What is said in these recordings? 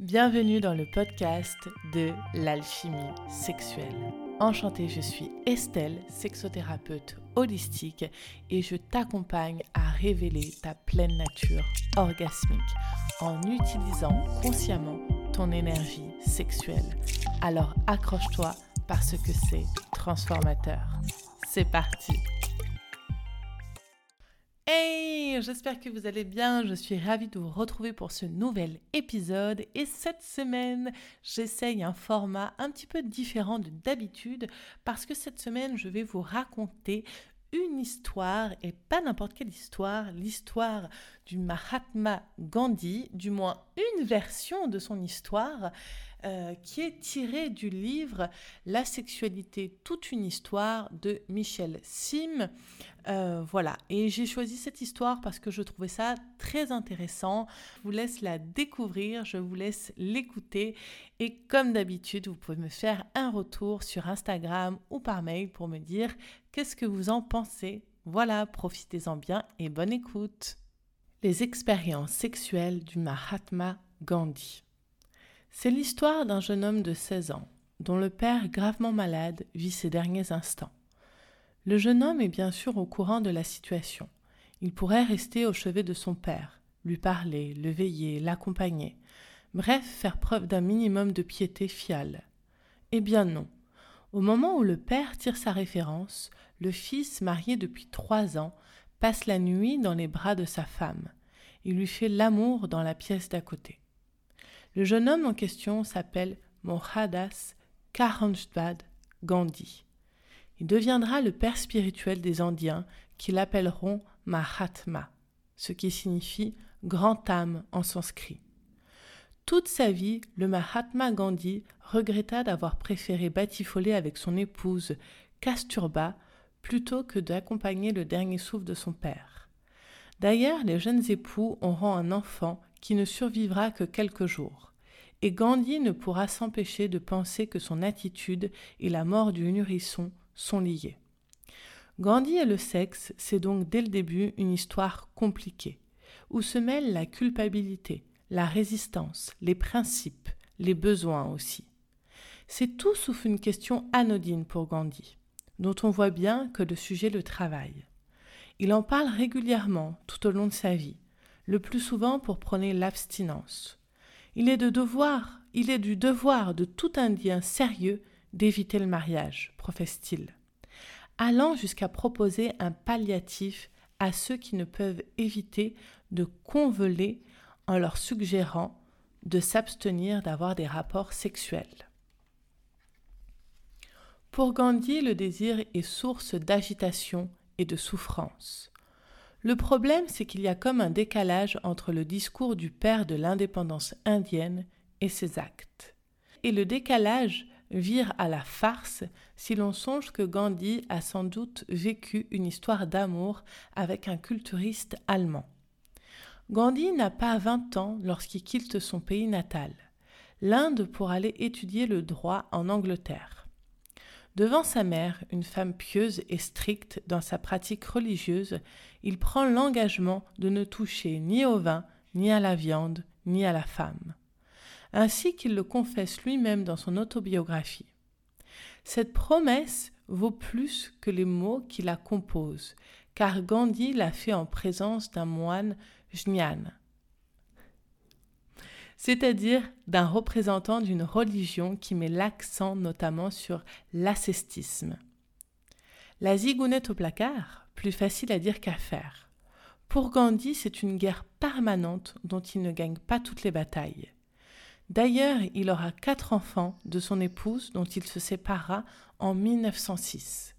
Bienvenue dans le podcast de l'alchimie sexuelle. Enchantée, je suis Estelle, sexothérapeute holistique et je t'accompagne à révéler ta pleine nature orgasmique en utilisant consciemment ton énergie sexuelle. Alors accroche-toi parce que c'est transformateur. C'est parti j'espère que vous allez bien. Je suis ravie de vous retrouver pour ce nouvel épisode. Et cette semaine, j'essaye un format un petit peu différent de d'habitude parce que cette semaine, je vais vous raconter une histoire et pas n'importe quelle histoire, l'histoire du Mahatma Gandhi, du moins une version de son histoire euh, qui est tirée du livre La sexualité, toute une histoire de Michel Sim. Euh, voilà, et j'ai choisi cette histoire parce que je trouvais ça très intéressant. Je vous laisse la découvrir, je vous laisse l'écouter et comme d'habitude, vous pouvez me faire un retour sur Instagram ou par mail pour me dire qu'est-ce que vous en pensez. Voilà, profitez-en bien et bonne écoute. Les expériences sexuelles du Mahatma Gandhi. C'est l'histoire d'un jeune homme de 16 ans, dont le père gravement malade vit ses derniers instants. Le jeune homme est bien sûr au courant de la situation. Il pourrait rester au chevet de son père, lui parler, le veiller, l'accompagner, bref, faire preuve d'un minimum de piété fiale. Eh bien non. Au moment où le père tire sa référence, le fils, marié depuis trois ans, passe la nuit dans les bras de sa femme. Il lui fait l'amour dans la pièce d'à côté. Le jeune homme en question s'appelle Mohadas Karanjbad Gandhi. Il deviendra le père spirituel des Indiens qui l'appelleront Mahatma, ce qui signifie grand âme en sanskrit. Toute sa vie, le Mahatma Gandhi regretta d'avoir préféré batifoler avec son épouse Kasturba plutôt que d'accompagner le dernier souffle de son père. D'ailleurs, les jeunes époux auront un enfant qui ne survivra que quelques jours. Et Gandhi ne pourra s'empêcher de penser que son attitude et la mort du nourrisson sont liées. Gandhi et le sexe, c'est donc dès le début une histoire compliquée, où se mêlent la culpabilité, la résistance, les principes, les besoins aussi. C'est tout sauf une question anodine pour Gandhi, dont on voit bien que le sujet le travaille. Il en parle régulièrement tout au long de sa vie, le plus souvent pour prôner l'abstinence. Il est de devoir, il est du devoir de tout Indien sérieux d'éviter le mariage, professe-t-il, allant jusqu'à proposer un palliatif à ceux qui ne peuvent éviter de convoler en leur suggérant de s'abstenir d'avoir des rapports sexuels. Pour Gandhi, le désir est source d'agitation et de souffrance. Le problème, c'est qu'il y a comme un décalage entre le discours du père de l'indépendance indienne et ses actes. Et le décalage vire à la farce si l'on songe que Gandhi a sans doute vécu une histoire d'amour avec un culturiste allemand. Gandhi n'a pas 20 ans lorsqu'il quitte son pays natal, l'Inde pour aller étudier le droit en Angleterre. Devant sa mère, une femme pieuse et stricte dans sa pratique religieuse, il prend l'engagement de ne toucher ni au vin, ni à la viande, ni à la femme. Ainsi qu'il le confesse lui-même dans son autobiographie. Cette promesse vaut plus que les mots qui la composent, car Gandhi l'a fait en présence d'un moine jnyan, c'est-à-dire d'un représentant d'une religion qui met l'accent notamment sur l'ascétisme. La zigounette au placard, plus facile à dire qu'à faire. Pour Gandhi, c'est une guerre permanente dont il ne gagne pas toutes les batailles. D'ailleurs, il aura quatre enfants de son épouse dont il se sépara en 1906.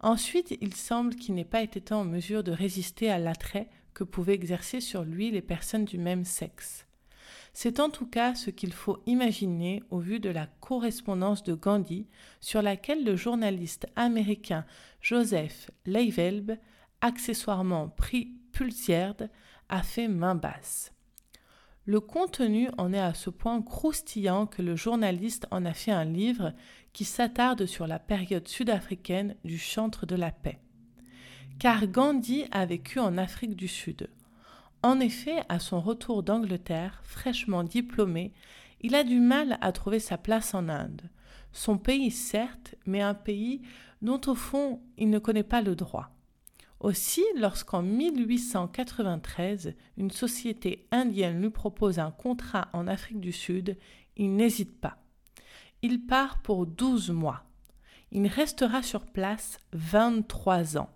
Ensuite, il semble qu'il n'ait pas été en mesure de résister à l'attrait que pouvaient exercer sur lui les personnes du même sexe. C'est en tout cas ce qu'il faut imaginer au vu de la correspondance de Gandhi sur laquelle le journaliste américain Joseph Leivelb, accessoirement pris Pulsierd, a fait main basse. Le contenu en est à ce point croustillant que le journaliste en a fait un livre qui s'attarde sur la période sud-africaine du chantre de la paix. Car Gandhi a vécu en Afrique du Sud, En effet, à son retour d'Angleterre, fraîchement diplômé, il a du mal à trouver sa place en Inde. Son pays, certes, mais un pays dont au fond il ne connaît pas le droit. Aussi, lorsqu'en 1893, une société indienne lui propose un contrat en Afrique du Sud, il n'hésite pas. Il part pour 12 mois. Il restera sur place 23 ans.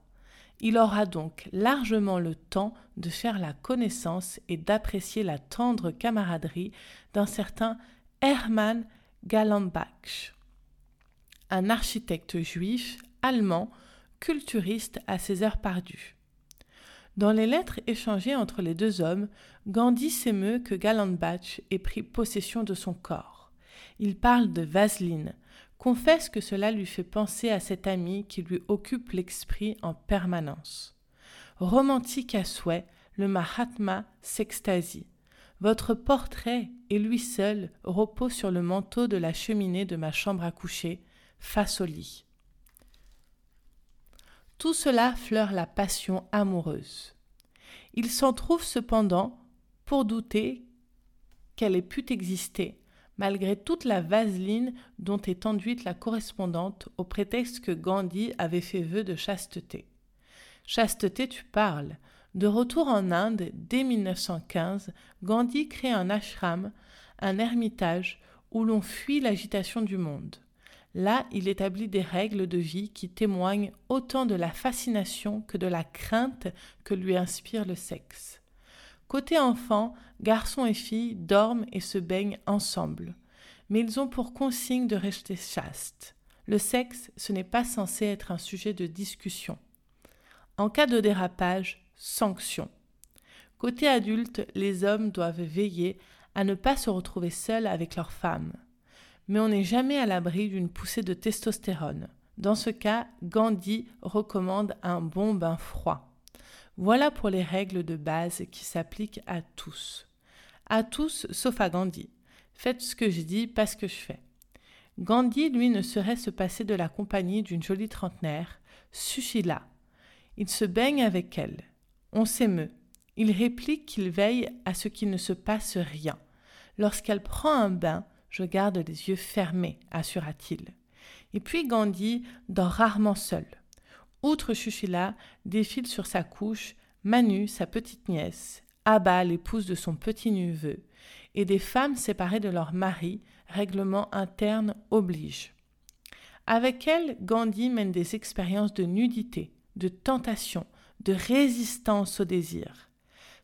Il aura donc largement le temps de faire la connaissance et d'apprécier la tendre camaraderie d'un certain Hermann Gallenbach, un architecte juif allemand culturiste à ses heures perdues. Dans les lettres échangées entre les deux hommes, Gandhi s'émeut que Gallenbach ait pris possession de son corps. Il parle de vaseline, confesse que cela lui fait penser à cet ami qui lui occupe l'esprit en permanence. Romantique à souhait, le Mahatma s'extasie. Votre portrait et lui seul repose sur le manteau de la cheminée de ma chambre à coucher, face au lit. Tout cela fleure la passion amoureuse. Il s'en trouve cependant pour douter qu'elle ait pu exister, malgré toute la vaseline dont est enduite la correspondante au prétexte que Gandhi avait fait vœu de chasteté. Chasteté, tu parles. De retour en Inde dès 1915, Gandhi crée un ashram, un ermitage, où l'on fuit l'agitation du monde. Là, il établit des règles de vie qui témoignent autant de la fascination que de la crainte que lui inspire le sexe. Côté enfant, garçons et filles dorment et se baignent ensemble, mais ils ont pour consigne de rester chastes. Le sexe, ce n'est pas censé être un sujet de discussion. En cas de dérapage, sanction. Côté adulte, les hommes doivent veiller à ne pas se retrouver seuls avec leurs femmes mais on n'est jamais à l'abri d'une poussée de testostérone. Dans ce cas, Gandhi recommande un bon bain froid. Voilà pour les règles de base qui s'appliquent à tous. À tous sauf à Gandhi. Faites ce que je dis, pas ce que je fais. Gandhi, lui, ne saurait se passer de la compagnie d'une jolie trentenaire, Sushila. Il se baigne avec elle. On s'émeut. Il réplique qu'il veille à ce qu'il ne se passe rien. Lorsqu'elle prend un bain, je garde les yeux fermés, assura-t-il. Et puis Gandhi dort rarement seul. Outre Shushila, défile sur sa couche Manu, sa petite nièce, Abba, l'épouse de son petit-neveu, et des femmes séparées de leur mari, règlement interne oblige. Avec elles, Gandhi mène des expériences de nudité, de tentation, de résistance au désir.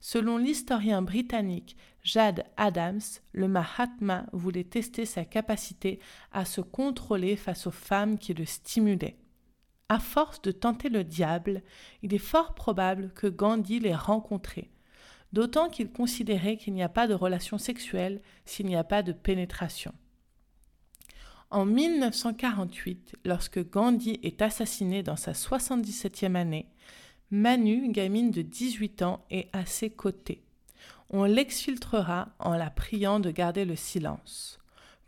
Selon l'historien britannique Jade Adams, le Mahatma voulait tester sa capacité à se contrôler face aux femmes qui le stimulaient. À force de tenter le diable, il est fort probable que Gandhi l'ait rencontré, d'autant qu'il considérait qu'il n'y a pas de relation sexuelle s'il n'y a pas de pénétration. En 1948, lorsque Gandhi est assassiné dans sa 77e année, Manu, gamine de 18 ans, est à ses côtés. On l'exfiltrera en la priant de garder le silence.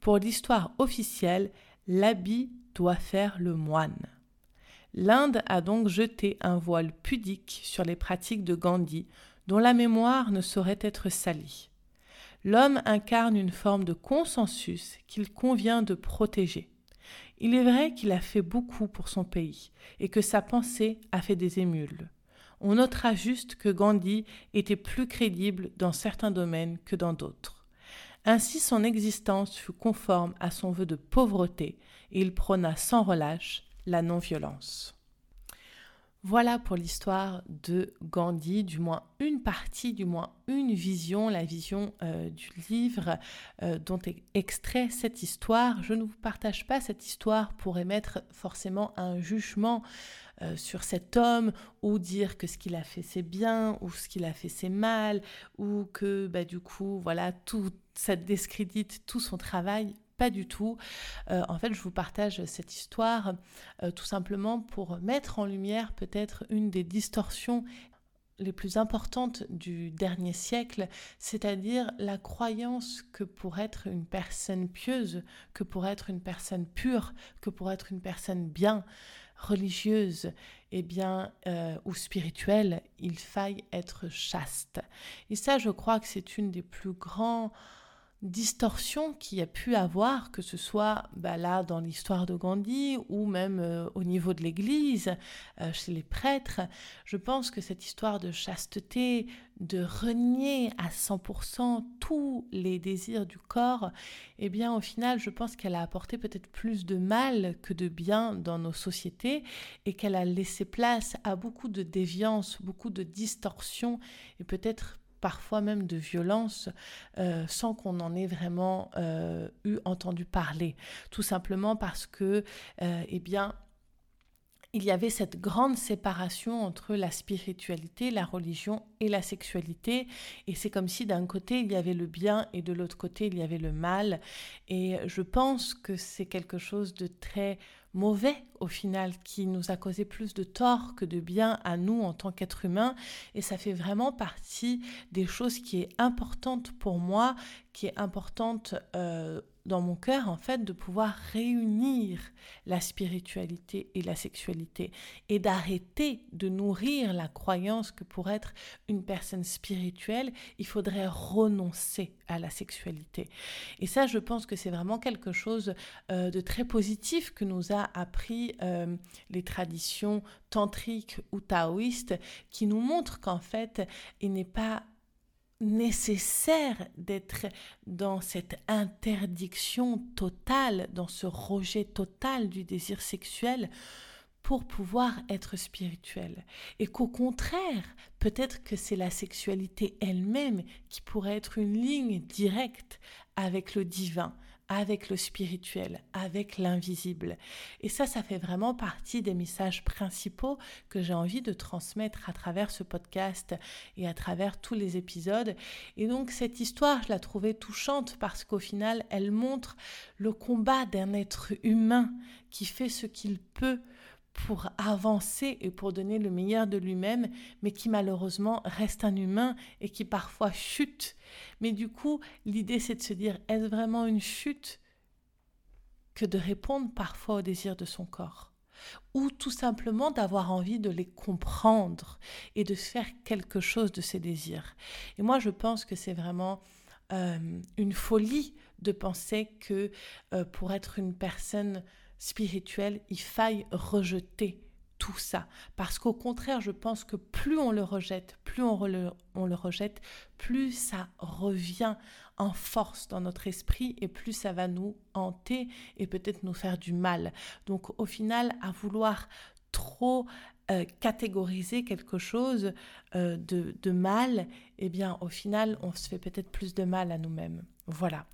Pour l'histoire officielle, l'habit doit faire le moine. L'Inde a donc jeté un voile pudique sur les pratiques de Gandhi, dont la mémoire ne saurait être salie. L'homme incarne une forme de consensus qu'il convient de protéger. Il est vrai qu'il a fait beaucoup pour son pays et que sa pensée a fait des émules. On notera juste que Gandhi était plus crédible dans certains domaines que dans d'autres. Ainsi son existence fut conforme à son vœu de pauvreté et il prôna sans relâche la non-violence. Voilà pour l'histoire de Gandhi, du moins une partie, du moins une vision, la vision euh, du livre euh, dont est extrait cette histoire. Je ne vous partage pas cette histoire pour émettre forcément un jugement euh, sur cet homme ou dire que ce qu'il a fait c'est bien ou ce qu'il a fait c'est mal ou que bah, du coup voilà tout ça discrédite tout son travail pas du tout. Euh, en fait, je vous partage cette histoire euh, tout simplement pour mettre en lumière peut-être une des distorsions les plus importantes du dernier siècle, c'est-à-dire la croyance que pour être une personne pieuse, que pour être une personne pure, que pour être une personne bien, religieuse eh bien, euh, ou spirituelle, il faille être chaste. Et ça, je crois que c'est une des plus grands distorsion qu'il y a pu avoir, que ce soit bah, là dans l'histoire de Gandhi ou même euh, au niveau de l'Église, euh, chez les prêtres. Je pense que cette histoire de chasteté, de renier à 100% tous les désirs du corps, eh bien au final, je pense qu'elle a apporté peut-être plus de mal que de bien dans nos sociétés et qu'elle a laissé place à beaucoup de déviance, beaucoup de distorsion et peut-être parfois même de violence, euh, sans qu'on en ait vraiment euh, eu entendu parler. Tout simplement parce que, euh, eh bien, il y avait cette grande séparation entre la spiritualité, la religion et la sexualité. Et c'est comme si d'un côté il y avait le bien et de l'autre côté il y avait le mal. Et je pense que c'est quelque chose de très mauvais au final qui nous a causé plus de tort que de bien à nous en tant qu'êtres humains. Et ça fait vraiment partie des choses qui est importante pour moi qui est importante euh, dans mon cœur, en fait, de pouvoir réunir la spiritualité et la sexualité et d'arrêter de nourrir la croyance que pour être une personne spirituelle, il faudrait renoncer à la sexualité. Et ça, je pense que c'est vraiment quelque chose euh, de très positif que nous a appris euh, les traditions tantriques ou taoïstes qui nous montrent qu'en fait, il n'est pas nécessaire d'être dans cette interdiction totale, dans ce rejet total du désir sexuel pour pouvoir être spirituel. Et qu'au contraire, peut-être que c'est la sexualité elle-même qui pourrait être une ligne directe avec le divin avec le spirituel, avec l'invisible. Et ça, ça fait vraiment partie des messages principaux que j'ai envie de transmettre à travers ce podcast et à travers tous les épisodes. Et donc cette histoire, je la trouvais touchante parce qu'au final, elle montre le combat d'un être humain qui fait ce qu'il peut pour avancer et pour donner le meilleur de lui-même, mais qui malheureusement reste un humain et qui parfois chute mais du coup, l'idée, c'est de se dire, est-ce vraiment une chute que de répondre parfois aux désirs de son corps? Ou tout simplement d'avoir envie de les comprendre et de faire quelque chose de ces désirs? Et moi, je pense que c'est vraiment euh, une folie de penser que euh, pour être une personne spirituelle, il faille rejeter tout ça. Parce qu'au contraire, je pense que plus on le rejette, plus on, le, on le rejette, plus ça revient en force dans notre esprit et plus ça va nous hanter et peut-être nous faire du mal. Donc au final, à vouloir trop euh, catégoriser quelque chose euh, de, de, mal, eh bien au final, on se fait peut-être plus de mal à nous-mêmes. Voilà.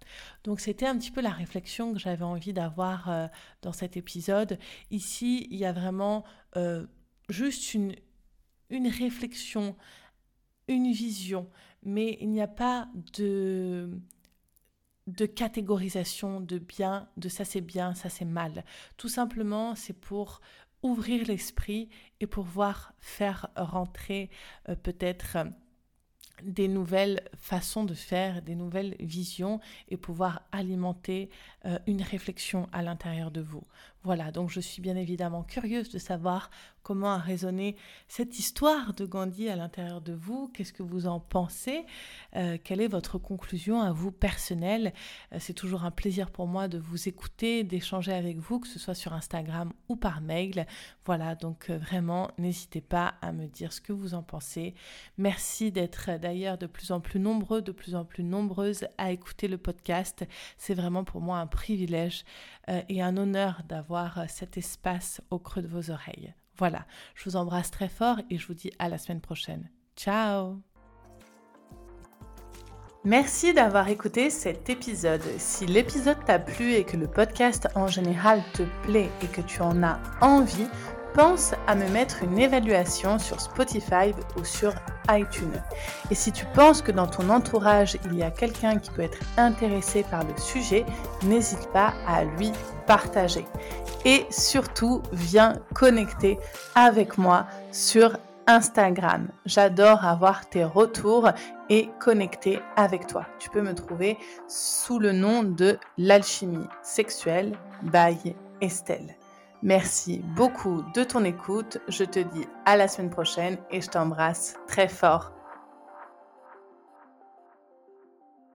Donc c'était un petit peu la réflexion que j'avais envie d'avoir euh, dans cet épisode. Ici, il y a vraiment juste une, réflexion, une vision, mais il n'y a pas de de catégorisation de bien, de ça c'est bien, ça c'est mal. Tout simplement, c'est pour ouvrir l'esprit et pouvoir faire rentrer euh, peut-être des nouvelles façons de faire, des nouvelles visions et pouvoir alimenter euh, une réflexion à l'intérieur de vous. Voilà, donc je suis bien évidemment curieuse de savoir comment a résonné cette histoire de Gandhi à l'intérieur de vous, qu'est-ce que vous en pensez, euh, quelle est votre conclusion à vous personnelle? Euh, c'est toujours un plaisir pour moi de vous écouter, d'échanger avec vous, que ce soit sur Instagram ou par mail. Voilà, donc euh, vraiment, n'hésitez pas à me dire ce que vous en pensez. Merci d'être d'ailleurs de plus en plus nombreux, de plus en plus nombreuses à écouter le podcast. C'est vraiment pour moi un privilège et un honneur d'avoir cet espace au creux de vos oreilles. Voilà, je vous embrasse très fort et je vous dis à la semaine prochaine. Ciao Merci d'avoir écouté cet épisode. Si l'épisode t'a plu et que le podcast en général te plaît et que tu en as envie, pense à me mettre une évaluation sur Spotify ou sur iTunes. Et si tu penses que dans ton entourage, il y a quelqu'un qui peut être intéressé par le sujet, n'hésite pas à lui partager. Et surtout, viens connecter avec moi sur Instagram. J'adore avoir tes retours et connecter avec toi. Tu peux me trouver sous le nom de l'alchimie sexuelle by Estelle. Merci beaucoup de ton écoute. Je te dis à la semaine prochaine et je t'embrasse très fort.